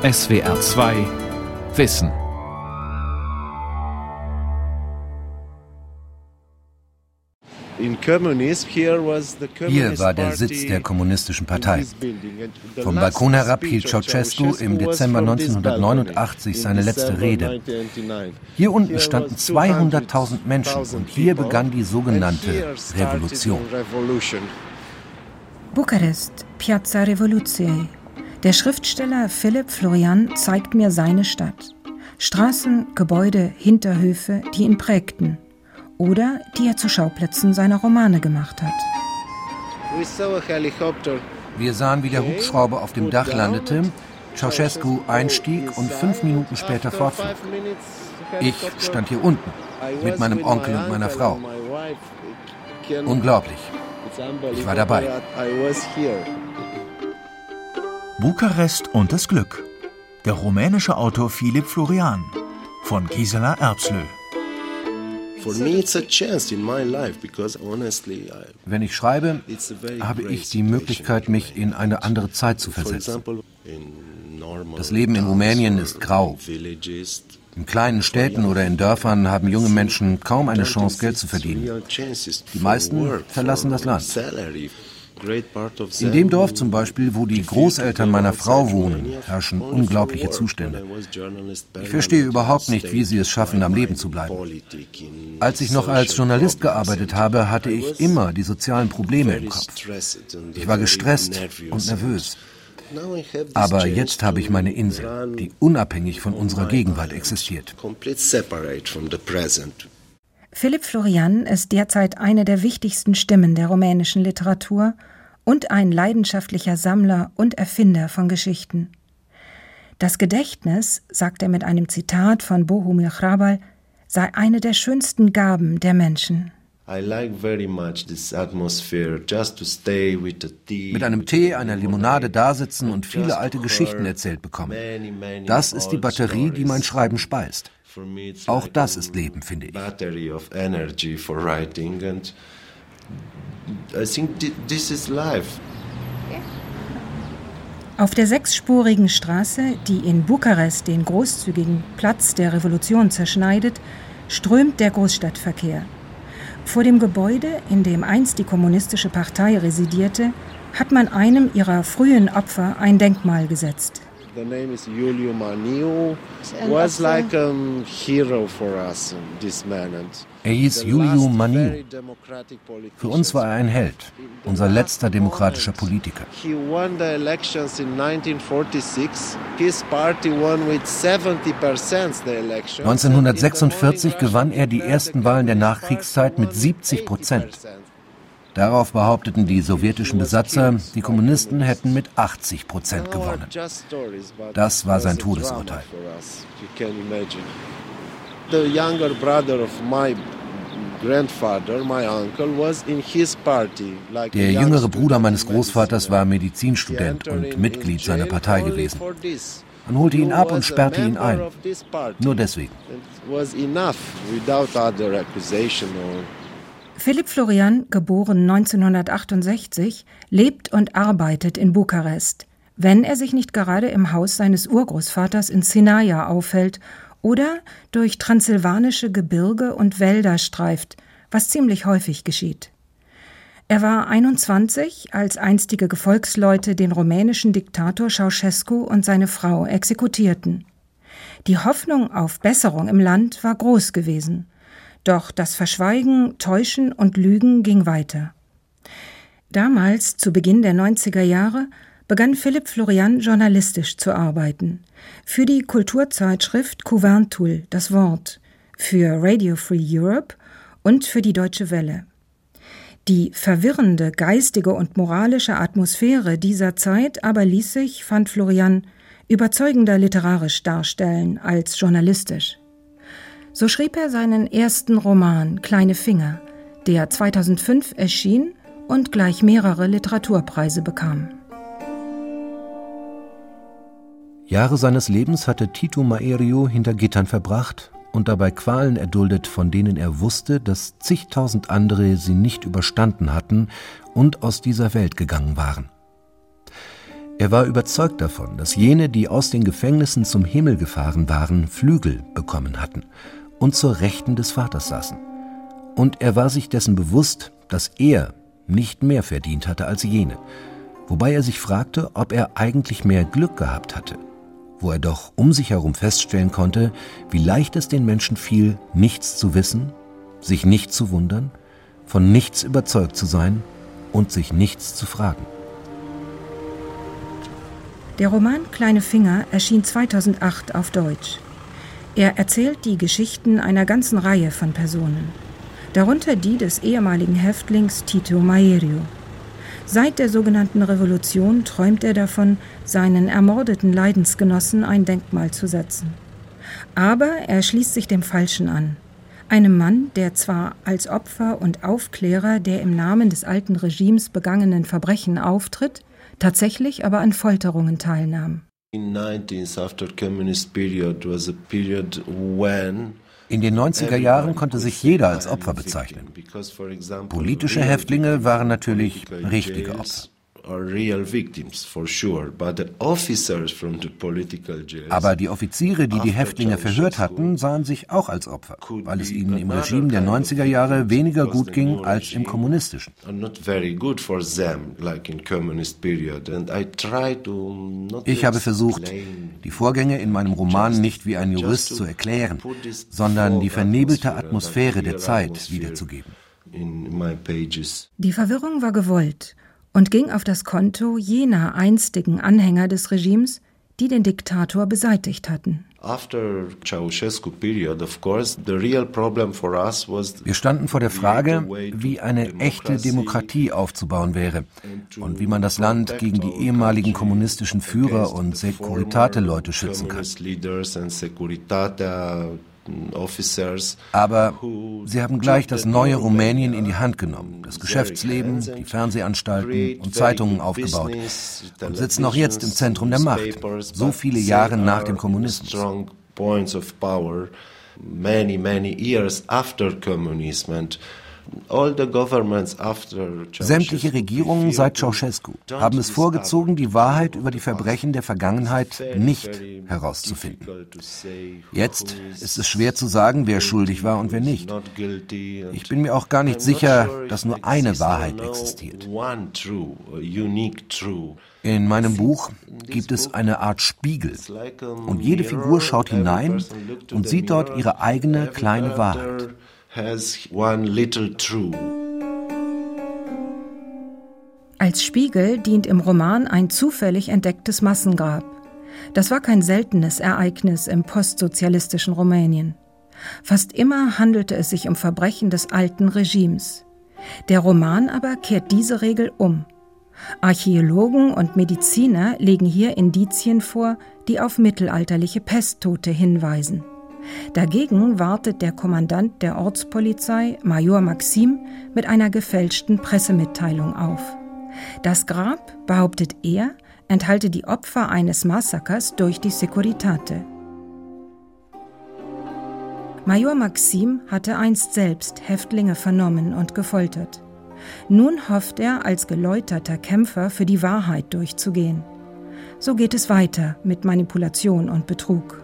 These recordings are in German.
SWR 2 Wissen. Hier war der Sitz der Kommunistischen Partei. Vom Balkon herab hielt Ceausescu im Dezember 1989 seine letzte Rede. Hier unten standen 200.000 Menschen und hier begann die sogenannte Revolution. Bukarest, Piazza Revoluziei. Der Schriftsteller Philipp Florian zeigt mir seine Stadt. Straßen, Gebäude, Hinterhöfe, die ihn prägten oder die er zu Schauplätzen seiner Romane gemacht hat. Wir sahen, wie der Hubschrauber auf dem Dach landete, Ceausescu einstieg und fünf Minuten später fortflog. Ich stand hier unten mit meinem Onkel und meiner Frau. Unglaublich. Ich war dabei. Bukarest und das Glück. Der rumänische Autor Philipp Florian von Gisela Erbslö. Wenn ich schreibe, habe ich die Möglichkeit, mich in eine andere Zeit zu versetzen. Das Leben in Rumänien ist grau. In kleinen Städten oder in Dörfern haben junge Menschen kaum eine Chance, Geld zu verdienen. Die meisten verlassen das Land. In dem Dorf zum Beispiel, wo die Großeltern meiner Frau wohnen, herrschen unglaubliche Zustände. Ich verstehe überhaupt nicht, wie sie es schaffen, am Leben zu bleiben. Als ich noch als Journalist gearbeitet habe, hatte ich immer die sozialen Probleme im Kopf. Ich war gestresst und nervös. Aber jetzt habe ich meine Insel, die unabhängig von unserer Gegenwart existiert. Philipp Florian ist derzeit eine der wichtigsten Stimmen der rumänischen Literatur und ein leidenschaftlicher Sammler und Erfinder von Geschichten. Das Gedächtnis, sagt er mit einem Zitat von Bohumil Hrabal, sei eine der schönsten Gaben der Menschen. Mit einem Tee, einer Limonade dasitzen und viele alte Geschichten erzählt bekommen. Das ist die Batterie, die mein Schreiben speist. Auch das ist Leben, finde ich. Auf der sechsspurigen Straße, die in Bukarest den großzügigen Platz der Revolution zerschneidet, strömt der Großstadtverkehr. Vor dem Gebäude, in dem einst die Kommunistische Partei residierte, hat man einem ihrer frühen Opfer ein Denkmal gesetzt. The name is Julio Maniu. Was like a hero for us, this man. Er hieß Julio Maniu. Für uns war er ein Held, unser letzter demokratischer Politiker. 1946 gewann er die ersten Wahlen der Nachkriegszeit mit 70 Prozent. Darauf behaupteten die sowjetischen Besatzer, die Kommunisten hätten mit 80 Prozent gewonnen. Das war sein Todesurteil. Der jüngere Bruder meines Großvaters war Medizinstudent und Mitglied seiner Partei gewesen. Man holte ihn ab und sperrte ihn ein. Nur deswegen. Philipp Florian, geboren 1968, lebt und arbeitet in Bukarest, wenn er sich nicht gerade im Haus seines Urgroßvaters in Sinaia aufhält oder durch transsilvanische Gebirge und Wälder streift, was ziemlich häufig geschieht. Er war 21, als einstige Gefolgsleute den rumänischen Diktator Ceausescu und seine Frau exekutierten. Die Hoffnung auf Besserung im Land war groß gewesen. Doch das Verschweigen, Täuschen und Lügen ging weiter. Damals, zu Beginn der 90er Jahre, begann Philipp Florian journalistisch zu arbeiten. Für die Kulturzeitschrift Couvertul, das Wort, für Radio Free Europe und für die Deutsche Welle. Die verwirrende geistige und moralische Atmosphäre dieser Zeit aber ließ sich, fand Florian, überzeugender literarisch darstellen als journalistisch. So schrieb er seinen ersten Roman Kleine Finger, der 2005 erschien und gleich mehrere Literaturpreise bekam. Jahre seines Lebens hatte Tito Maerio hinter Gittern verbracht und dabei Qualen erduldet, von denen er wusste, dass zigtausend andere sie nicht überstanden hatten und aus dieser Welt gegangen waren. Er war überzeugt davon, dass jene, die aus den Gefängnissen zum Himmel gefahren waren, Flügel bekommen hatten und zur Rechten des Vaters saßen. Und er war sich dessen bewusst, dass er nicht mehr verdient hatte als jene, wobei er sich fragte, ob er eigentlich mehr Glück gehabt hatte, wo er doch um sich herum feststellen konnte, wie leicht es den Menschen fiel, nichts zu wissen, sich nicht zu wundern, von nichts überzeugt zu sein und sich nichts zu fragen. Der Roman Kleine Finger erschien 2008 auf Deutsch. Er erzählt die Geschichten einer ganzen Reihe von Personen, darunter die des ehemaligen Häftlings Tito Maerio. Seit der sogenannten Revolution träumt er davon, seinen ermordeten Leidensgenossen ein Denkmal zu setzen. Aber er schließt sich dem Falschen an. Einem Mann, der zwar als Opfer und Aufklärer der im Namen des alten Regimes begangenen Verbrechen auftritt, tatsächlich aber an Folterungen teilnahm. In den 90er Jahren konnte sich jeder als Opfer bezeichnen. Politische Häftlinge waren natürlich richtige Opfer. Aber die Offiziere, die die Häftlinge verhört hatten, sahen sich auch als Opfer, weil es ihnen im Regime der 90er Jahre weniger gut ging als im kommunistischen. Ich habe versucht, die Vorgänge in meinem Roman nicht wie ein Jurist zu erklären, sondern die vernebelte Atmosphäre der Zeit wiederzugeben. Die Verwirrung war gewollt und ging auf das Konto jener einstigen Anhänger des Regimes, die den Diktator beseitigt hatten. Wir standen vor der Frage, wie eine echte Demokratie aufzubauen wäre und wie man das Land gegen die ehemaligen kommunistischen Führer und Securitate-Leute schützen kann. Aber sie haben gleich das neue Rumänien in die Hand genommen, das Geschäftsleben, die Fernsehanstalten und Zeitungen aufgebaut. und sitzen auch jetzt im Zentrum der Macht, so viele Jahre nach dem Kommunismus. Many, many years after communism Sämtliche Regierungen seit Ceausescu haben es vorgezogen, die Wahrheit über die Verbrechen der Vergangenheit nicht herauszufinden. Jetzt ist es schwer zu sagen, wer schuldig war und wer nicht. Ich bin mir auch gar nicht sicher, dass nur eine Wahrheit existiert. In meinem Buch gibt es eine Art Spiegel und jede Figur schaut hinein und sieht dort ihre eigene kleine Wahrheit has one little true. Als Spiegel dient im Roman ein zufällig entdecktes Massengrab. Das war kein seltenes Ereignis im postsozialistischen Rumänien. Fast immer handelte es sich um Verbrechen des alten Regimes. Der Roman aber kehrt diese Regel um. Archäologen und Mediziner legen hier Indizien vor, die auf mittelalterliche Pesttote hinweisen. Dagegen wartet der Kommandant der Ortspolizei, Major Maxim, mit einer gefälschten Pressemitteilung auf. Das Grab, behauptet er, enthalte die Opfer eines Massakers durch die Securitate. Major Maxim hatte einst selbst Häftlinge vernommen und gefoltert. Nun hofft er, als geläuterter Kämpfer für die Wahrheit durchzugehen. So geht es weiter mit Manipulation und Betrug.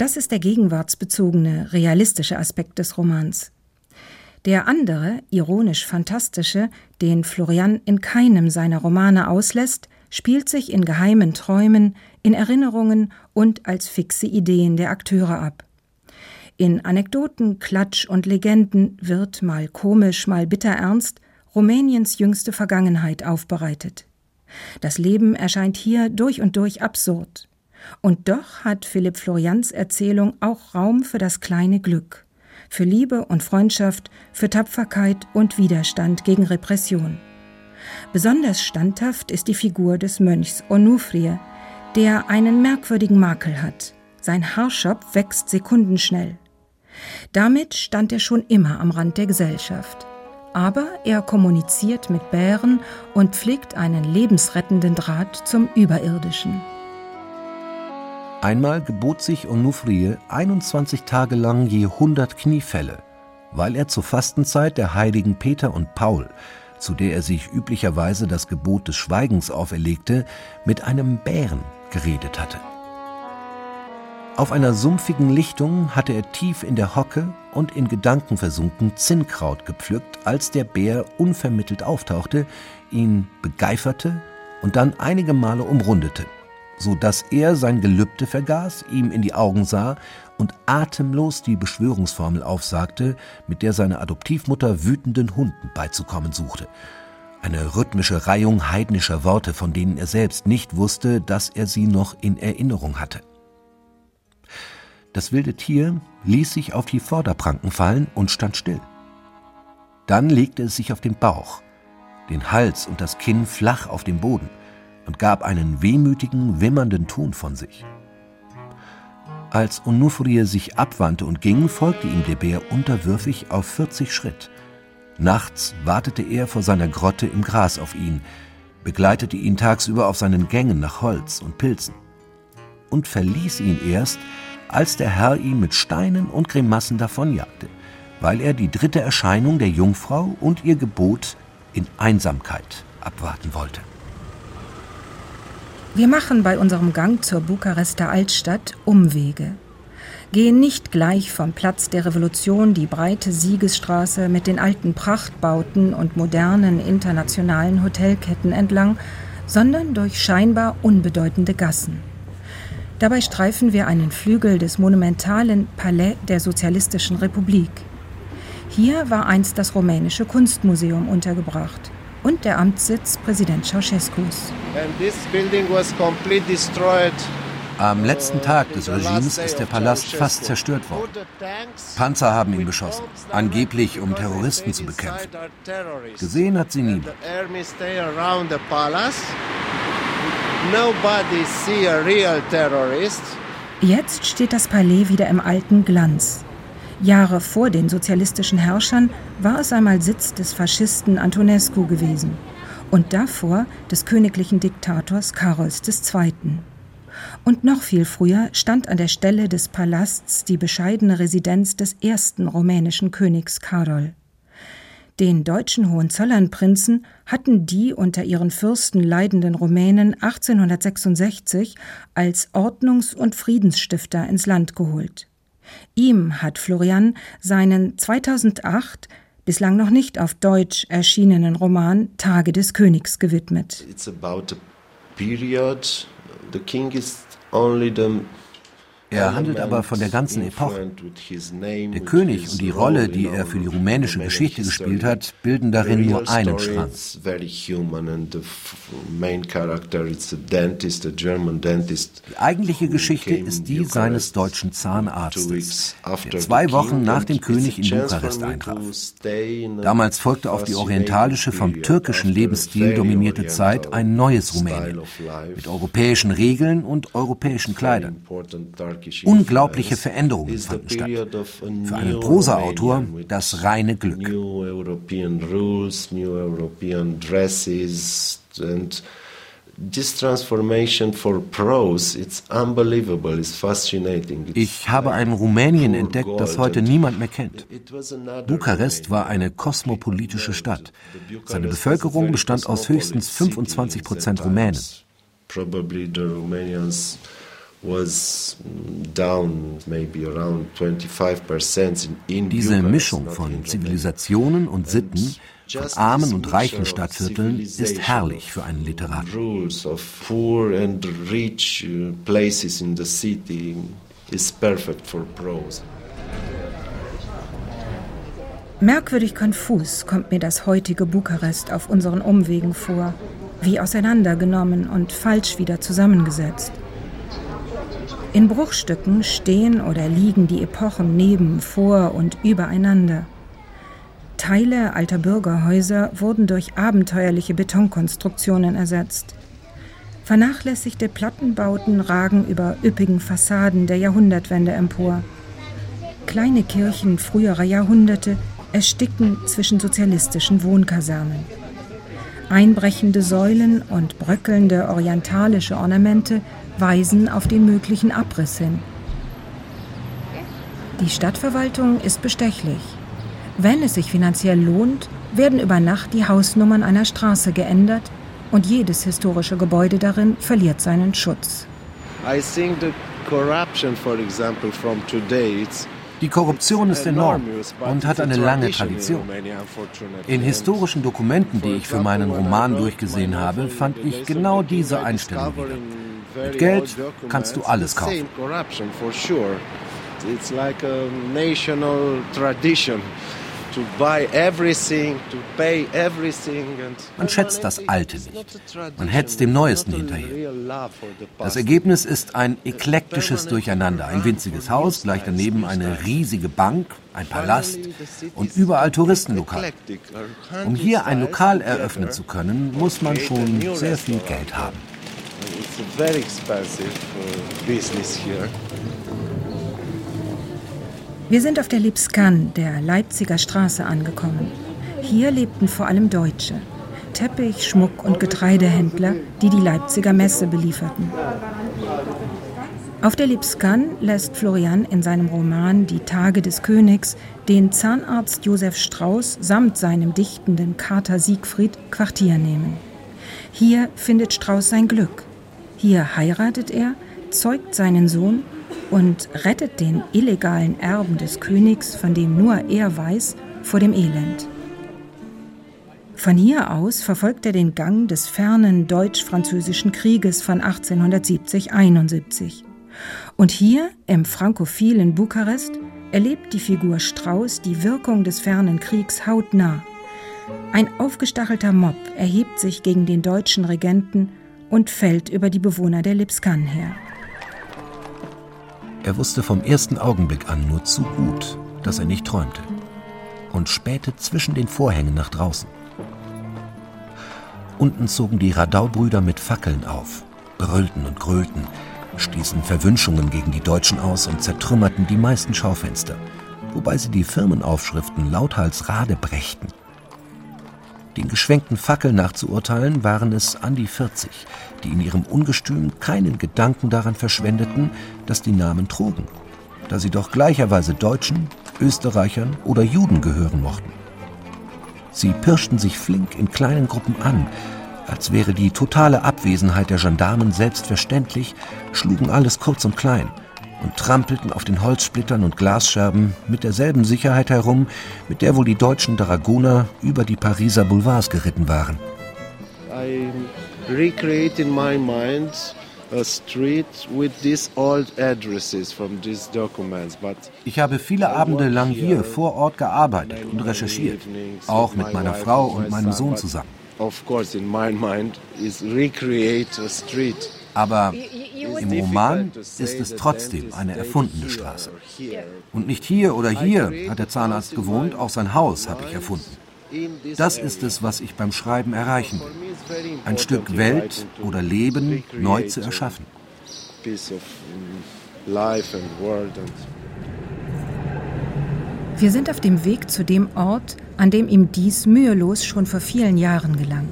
Das ist der gegenwartsbezogene, realistische Aspekt des Romans. Der andere, ironisch fantastische, den Florian in keinem seiner Romane auslässt, spielt sich in geheimen Träumen, in Erinnerungen und als fixe Ideen der Akteure ab. In Anekdoten, Klatsch und Legenden wird, mal komisch, mal bitterernst, Rumäniens jüngste Vergangenheit aufbereitet. Das Leben erscheint hier durch und durch absurd. Und doch hat Philipp Florians Erzählung auch Raum für das kleine Glück, für Liebe und Freundschaft, für Tapferkeit und Widerstand gegen Repression. Besonders standhaft ist die Figur des Mönchs Onufrie, der einen merkwürdigen Makel hat. Sein Haarschopf wächst sekundenschnell. Damit stand er schon immer am Rand der Gesellschaft. Aber er kommuniziert mit Bären und pflegt einen lebensrettenden Draht zum Überirdischen. Einmal gebot sich Onufrie 21 Tage lang je 100 Kniefälle, weil er zur Fastenzeit der Heiligen Peter und Paul zu der er sich üblicherweise das Gebot des Schweigens auferlegte, mit einem Bären geredet hatte. Auf einer sumpfigen Lichtung hatte er tief in der Hocke und in Gedanken versunken Zinnkraut gepflückt, als der Bär unvermittelt auftauchte, ihn begeiferte und dann einige Male umrundete, so dass er sein Gelübde vergaß, ihm in die Augen sah und atemlos die Beschwörungsformel aufsagte, mit der seine Adoptivmutter wütenden Hunden beizukommen suchte. Eine rhythmische Reihung heidnischer Worte, von denen er selbst nicht wusste, dass er sie noch in Erinnerung hatte. Das wilde Tier ließ sich auf die Vorderpranken fallen und stand still. Dann legte es sich auf den Bauch, den Hals und das Kinn flach auf den Boden und gab einen wehmütigen, wimmernden Ton von sich. Als Onufrie sich abwandte und ging, folgte ihm der Bär unterwürfig auf 40 Schritt. Nachts wartete er vor seiner Grotte im Gras auf ihn, begleitete ihn tagsüber auf seinen Gängen nach Holz und Pilzen und verließ ihn erst, als der Herr ihn mit Steinen und Grimassen davonjagte, weil er die dritte Erscheinung der Jungfrau und ihr Gebot in Einsamkeit abwarten wollte. Wir machen bei unserem Gang zur Bukarester Altstadt Umwege. Gehen nicht gleich vom Platz der Revolution die breite Siegesstraße mit den alten Prachtbauten und modernen internationalen Hotelketten entlang, sondern durch scheinbar unbedeutende Gassen. Dabei streifen wir einen Flügel des monumentalen Palais der Sozialistischen Republik. Hier war einst das rumänische Kunstmuseum untergebracht und der Amtssitz Präsident Ceausescus. Am letzten Tag des Regimes ist der Palast fast zerstört worden. Panzer haben ihn beschossen, angeblich um Terroristen zu bekämpfen. Gesehen hat sie niemand. Jetzt steht das Palais wieder im alten Glanz. Jahre vor den sozialistischen Herrschern war es einmal Sitz des Faschisten Antonescu gewesen und davor des königlichen Diktators Karols II. Und noch viel früher stand an der Stelle des Palasts die bescheidene Residenz des ersten rumänischen Königs Karol. Den deutschen Hohenzollernprinzen hatten die unter ihren Fürsten leidenden Rumänen 1866 als Ordnungs- und Friedensstifter ins Land geholt. Ihm hat Florian seinen 2008 bislang noch nicht auf Deutsch erschienenen Roman Tage des Königs gewidmet. It's about a period. The king is only the er handelt aber von der ganzen Epoche. Der König und die Rolle, die er für die rumänische Geschichte gespielt hat, bilden darin nur einen Strang. Die eigentliche Geschichte ist die seines deutschen Zahnarztes, der zwei Wochen nach dem König in Bukarest eintraf. Damals folgte auf die orientalische, vom türkischen Lebensstil dominierte Zeit ein neues Rumänien mit europäischen Regeln und europäischen Kleidern. Unglaubliche Veränderungen fanden statt. Für einen Prosaautor das reine Glück. Ich habe ein Rumänien entdeckt, das heute niemand mehr kennt. Bukarest war eine kosmopolitische Stadt. Seine Bevölkerung bestand aus höchstens 25 Prozent Rumänen. Diese Mischung von Zivilisationen und Sitten, von armen und reichen Stadtvierteln ist herrlich für einen Literaten. Merkwürdig konfus kommt mir das heutige Bukarest auf unseren Umwegen vor, wie auseinandergenommen und falsch wieder zusammengesetzt. In Bruchstücken stehen oder liegen die Epochen neben, vor und übereinander. Teile alter Bürgerhäuser wurden durch abenteuerliche Betonkonstruktionen ersetzt. Vernachlässigte Plattenbauten ragen über üppigen Fassaden der Jahrhundertwende empor. Kleine Kirchen früherer Jahrhunderte ersticken zwischen sozialistischen Wohnkasernen. Einbrechende Säulen und bröckelnde orientalische Ornamente weisen auf den möglichen Abriss hin. Die Stadtverwaltung ist bestechlich. Wenn es sich finanziell lohnt, werden über Nacht die Hausnummern einer Straße geändert und jedes historische Gebäude darin verliert seinen Schutz. I think the corruption, for example, from today, it's die Korruption ist enorm und hat eine lange Tradition. In historischen Dokumenten, die ich für meinen Roman durchgesehen habe, fand ich genau diese Einstellung wieder. Mit Geld kannst du alles kaufen. It's like a national tradition. Man schätzt das Alte nicht. Man hetzt dem Neuesten hinterher. Das Ergebnis ist ein eklektisches Durcheinander. Ein winziges Haus, gleich daneben eine riesige Bank, ein Palast und überall Touristenlokal. Um hier ein Lokal eröffnen zu können, muss man schon sehr viel Geld haben. It's a very expensive business here. Wir sind auf der Lipskan, der Leipziger Straße, angekommen. Hier lebten vor allem Deutsche. Teppich, Schmuck und Getreidehändler, die die Leipziger Messe belieferten. Auf der Lipskan lässt Florian in seinem Roman Die Tage des Königs den Zahnarzt Josef Strauß samt seinem dichtenden Kater Siegfried Quartier nehmen. Hier findet Strauß sein Glück. Hier heiratet er, zeugt seinen Sohn und rettet den illegalen Erben des Königs, von dem nur er weiß, vor dem Elend. Von hier aus verfolgt er den Gang des fernen deutsch-französischen Krieges von 1870-71. Und hier, im frankophilen Bukarest, erlebt die Figur Strauß die Wirkung des fernen Kriegs hautnah. Ein aufgestachelter Mob erhebt sich gegen den deutschen Regenten und fällt über die Bewohner der Lipskan her. Er wusste vom ersten Augenblick an nur zu gut, dass er nicht träumte und spähte zwischen den Vorhängen nach draußen. Unten zogen die Radaubrüder mit Fackeln auf, brüllten und grölten, stießen Verwünschungen gegen die Deutschen aus und zertrümmerten die meisten Schaufenster, wobei sie die Firmenaufschriften lauthals radebrächten. Den geschwenkten Fackeln nachzuurteilen waren es an die 40, die in ihrem Ungestüm keinen Gedanken daran verschwendeten, dass die Namen trugen, da sie doch gleicherweise Deutschen, Österreichern oder Juden gehören mochten. Sie pirschten sich flink in kleinen Gruppen an, als wäre die totale Abwesenheit der Gendarmen selbstverständlich, schlugen alles kurz und klein und trampelten auf den Holzsplittern und Glasscherben mit derselben Sicherheit herum, mit der wohl die deutschen Dragoner über die Pariser Boulevards geritten waren. I recreate in my mind ich habe viele Abende lang hier vor Ort gearbeitet und recherchiert, auch mit meiner Frau und meinem Sohn zusammen. Aber im Roman ist es trotzdem eine erfundene Straße. Und nicht hier oder hier hat der Zahnarzt gewohnt, auch sein Haus habe ich erfunden. Das ist es, was ich beim Schreiben erreichen will. Ein Stück Welt oder Leben neu zu erschaffen. Wir sind auf dem Weg zu dem Ort, an dem ihm dies mühelos schon vor vielen Jahren gelang.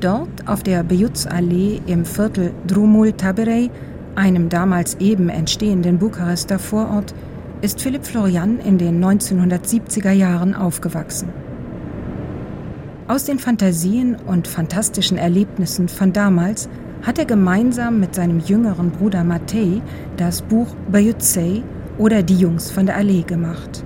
Dort auf der Bejuz-Allee im Viertel Drumul Taberei, einem damals eben entstehenden Bukarester Vorort, ist Philipp Florian in den 1970er Jahren aufgewachsen. Aus den Fantasien und fantastischen Erlebnissen von damals hat er gemeinsam mit seinem jüngeren Bruder Matej das Buch Bayutsei oder Die Jungs von der Allee gemacht.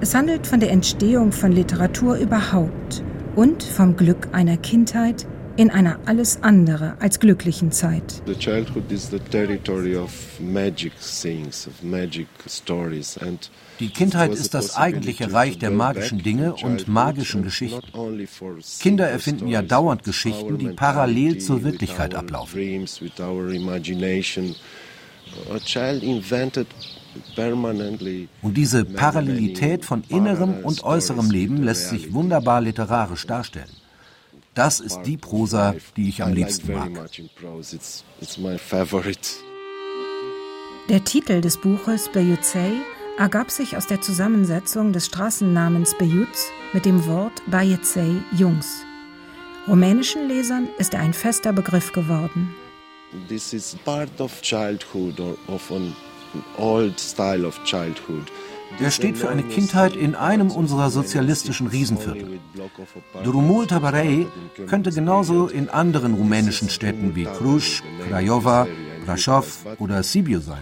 Es handelt von der Entstehung von Literatur überhaupt und vom Glück einer Kindheit in einer alles andere als glücklichen Zeit. The childhood is the territory of magic things, of magic stories and die Kindheit ist das eigentliche Reich der magischen Dinge und magischen Geschichten. Kinder erfinden ja dauernd Geschichten, die parallel zur Wirklichkeit ablaufen. Und diese Parallelität von innerem und äußerem Leben lässt sich wunderbar literarisch darstellen. Das ist die Prosa, die ich am liebsten mag. Der Titel des Buches Beyuzei ergab sich aus der Zusammensetzung des Straßennamens Beyuz mit dem Wort Bayezei Jungs. Rumänischen Lesern ist er ein fester Begriff geworden. This is part of childhood or of an old style of childhood. Er steht für eine Kindheit in einem unserer sozialistischen Riesenviertel. Drumul Tabarei könnte genauso in anderen rumänischen Städten wie Cluj, Craiova, Brasov oder Sibiu sein.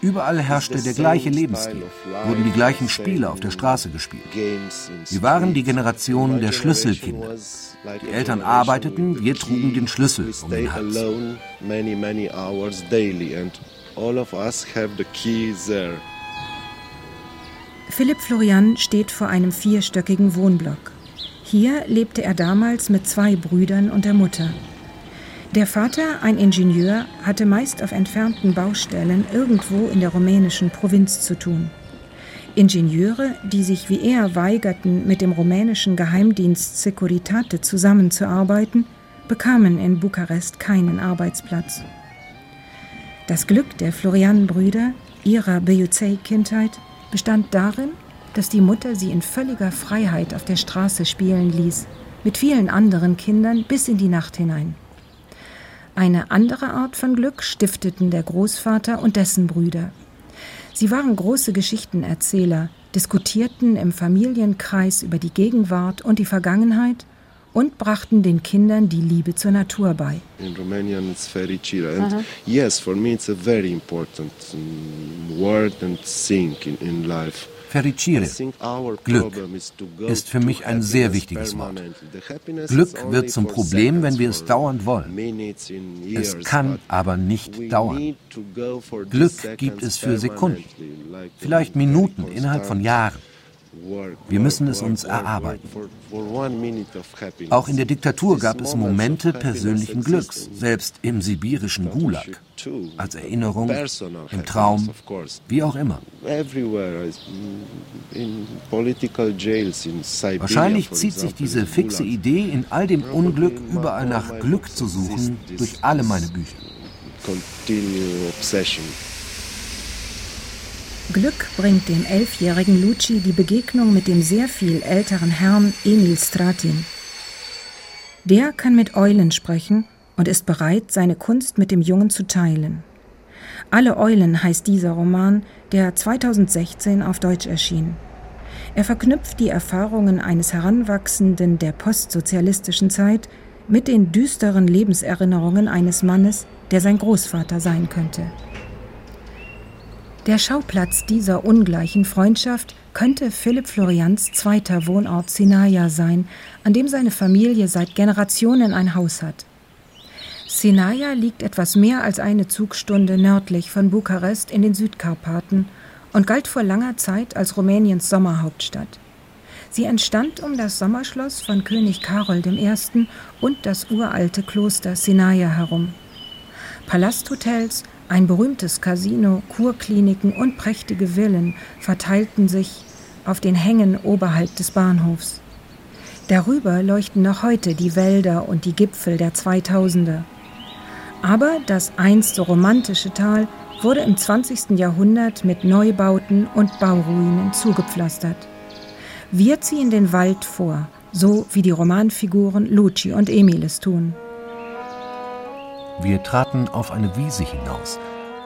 Überall herrschte der gleiche Lebensstil, wurden die gleichen Spiele auf der Straße gespielt. Wir waren die Generation der Schlüsselkinder. Die Eltern arbeiteten, wir trugen den Schlüssel um den Hals. Philipp Florian steht vor einem vierstöckigen Wohnblock. Hier lebte er damals mit zwei Brüdern und der Mutter. Der Vater, ein Ingenieur, hatte meist auf entfernten Baustellen irgendwo in der rumänischen Provinz zu tun. Ingenieure, die sich wie er weigerten, mit dem rumänischen Geheimdienst Securitate zusammenzuarbeiten, bekamen in Bukarest keinen Arbeitsplatz. Das Glück der Florian-Brüder, ihrer Beyuzey-Kindheit, bestand darin, dass die Mutter sie in völliger Freiheit auf der Straße spielen ließ, mit vielen anderen Kindern bis in die Nacht hinein. Eine andere Art von Glück stifteten der Großvater und dessen Brüder. Sie waren große Geschichtenerzähler, diskutierten im Familienkreis über die Gegenwart und die Vergangenheit und brachten den Kindern die Liebe zur Natur bei. In Romanian it's fericire and uh -huh. yes for me it's a very important word and thing in, in life. Fericire, Glück, ist für mich ein sehr wichtiges Wort. Glück wird zum Problem, wenn wir es dauernd wollen. Es kann aber nicht dauern. Glück gibt es für Sekunden, vielleicht Minuten innerhalb von Jahren. Wir müssen es uns erarbeiten. Auch in der Diktatur gab es Momente persönlichen Glücks, selbst im sibirischen Gulag, als Erinnerung, im Traum, wie auch immer. Wahrscheinlich zieht sich diese fixe Idee, in all dem Unglück überall nach Glück zu suchen, durch alle meine Bücher. Glück bringt dem elfjährigen Luci die Begegnung mit dem sehr viel älteren Herrn Emil Stratin. Der kann mit Eulen sprechen und ist bereit, seine Kunst mit dem Jungen zu teilen. Alle Eulen heißt dieser Roman, der 2016 auf Deutsch erschien. Er verknüpft die Erfahrungen eines Heranwachsenden der postsozialistischen Zeit mit den düsteren Lebenserinnerungen eines Mannes, der sein Großvater sein könnte. Der Schauplatz dieser ungleichen Freundschaft könnte Philipp Florians zweiter Wohnort Sinaia sein, an dem seine Familie seit Generationen ein Haus hat. Sinaia liegt etwas mehr als eine Zugstunde nördlich von Bukarest in den Südkarpaten und galt vor langer Zeit als Rumäniens Sommerhauptstadt. Sie entstand um das Sommerschloss von König Karol I. und das uralte Kloster Sinaia herum. Palasthotels, ein berühmtes Casino, Kurkliniken und prächtige Villen verteilten sich auf den Hängen oberhalb des Bahnhofs. Darüber leuchten noch heute die Wälder und die Gipfel der 2000er. Aber das einst so romantische Tal wurde im 20. Jahrhundert mit Neubauten und Bauruinen zugepflastert. Wir ziehen den Wald vor, so wie die Romanfiguren Luci und Emil es tun. Wir traten auf eine Wiese hinaus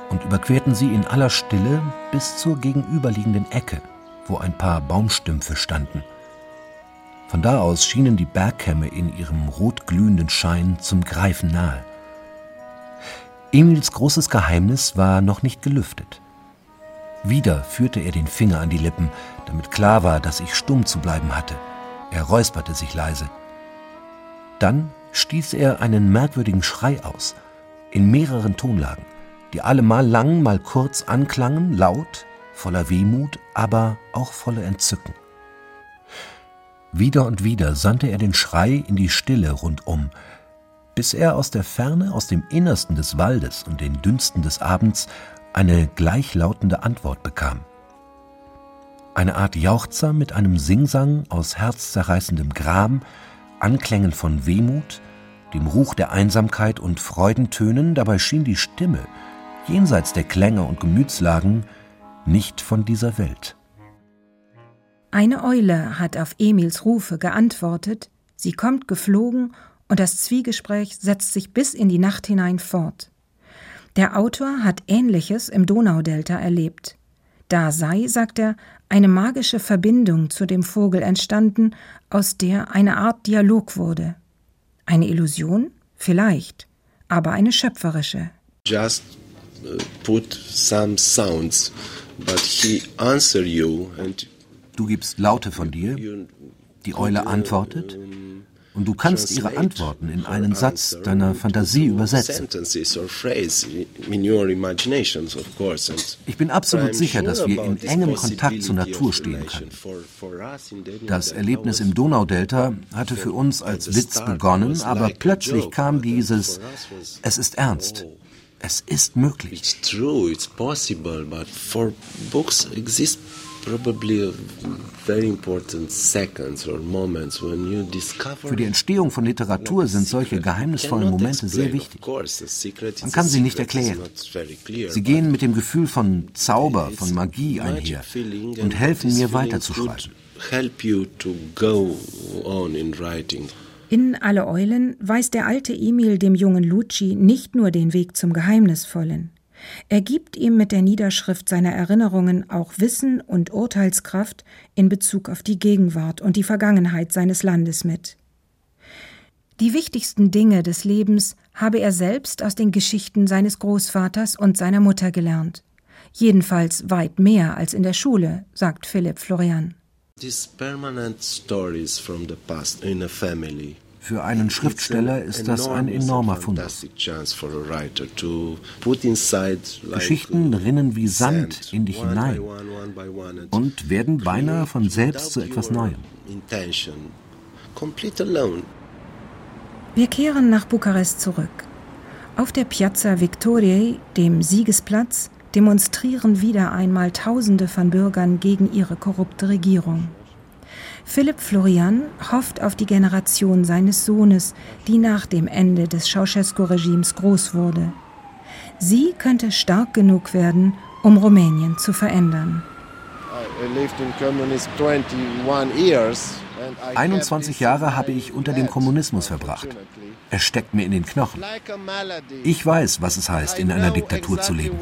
und überquerten sie in aller Stille bis zur gegenüberliegenden Ecke, wo ein paar Baumstümpfe standen. Von da aus schienen die Bergkämme in ihrem rotglühenden Schein zum Greifen nahe. Emils großes Geheimnis war noch nicht gelüftet. Wieder führte er den Finger an die Lippen, damit klar war, dass ich stumm zu bleiben hatte. Er räusperte sich leise. Dann stieß er einen merkwürdigen Schrei aus, in mehreren Tonlagen, die alle mal lang, mal kurz anklangen, laut, voller Wehmut, aber auch voller Entzücken. Wieder und wieder sandte er den Schrei in die Stille rundum, bis er aus der Ferne, aus dem Innersten des Waldes und den Dünsten des Abends eine gleichlautende Antwort bekam. Eine Art Jauchzer mit einem Singsang aus herzzerreißendem Gram, Anklängen von Wehmut, dem Ruch der Einsamkeit und Freudentönen, dabei schien die Stimme, jenseits der Klänge und Gemütslagen, nicht von dieser Welt. Eine Eule hat auf Emils Rufe geantwortet, sie kommt geflogen Und das Zwiegespräch setzt sich bis in die Nacht hinein fort. Der Autor hat Ähnliches im Donaudelta erlebt. Da sei, sagt er, eine magische Verbindung zu dem Vogel entstanden, aus der eine Art Dialog wurde. Eine Illusion? Vielleicht, aber eine schöpferische. Just uh, put some sounds, but he answer you and Du gibst Laute von dir, die Eule antwortet und du kannst ihre Antworten in einen Satz deiner Fantasie übersetzen. Ich bin absolut sicher, dass wir in engem Kontakt zur Natur stehen können. Das Erlebnis im Donaudelta hatte für uns als Witz begonnen, aber plötzlich kam dieses Es ist ernst. Es ist möglich. It's true, it's possible, but for books exist für die Entstehung von Literatur sind solche geheimnisvollen Momente sehr wichtig. Man kann sie nicht erklären. Sie gehen mit dem Gefühl von Zauber, von Magie einher und helfen mir weiterzuschreiben. In Alle Eulen weiß der alte Emil dem jungen Lucci nicht nur den Weg zum Geheimnisvollen. Er gibt ihm mit der Niederschrift seiner Erinnerungen auch Wissen und Urteilskraft in Bezug auf die Gegenwart und die Vergangenheit seines Landes mit. Die wichtigsten Dinge des Lebens habe er selbst aus den Geschichten seines Großvaters und seiner Mutter gelernt. Jedenfalls weit mehr als in der Schule, sagt Philipp Florian. These permanent stories from the past in a family für einen Schriftsteller ist das ein enormer Fundus. Geschichten rinnen wie Sand in dich hinein und werden beinahe von selbst zu etwas Neuem. Wir kehren nach Bukarest zurück. Auf der Piazza Victoriei, dem Siegesplatz, demonstrieren wieder einmal Tausende von Bürgern gegen ihre korrupte Regierung. Philipp Florian hofft auf die Generation seines Sohnes, die nach dem Ende des Ceausescu-Regimes groß wurde. Sie könnte stark genug werden, um Rumänien zu verändern. 21 Jahre habe ich unter dem Kommunismus verbracht. Er steckt mir in den Knochen. Ich weiß, was es heißt, in einer Diktatur zu leben.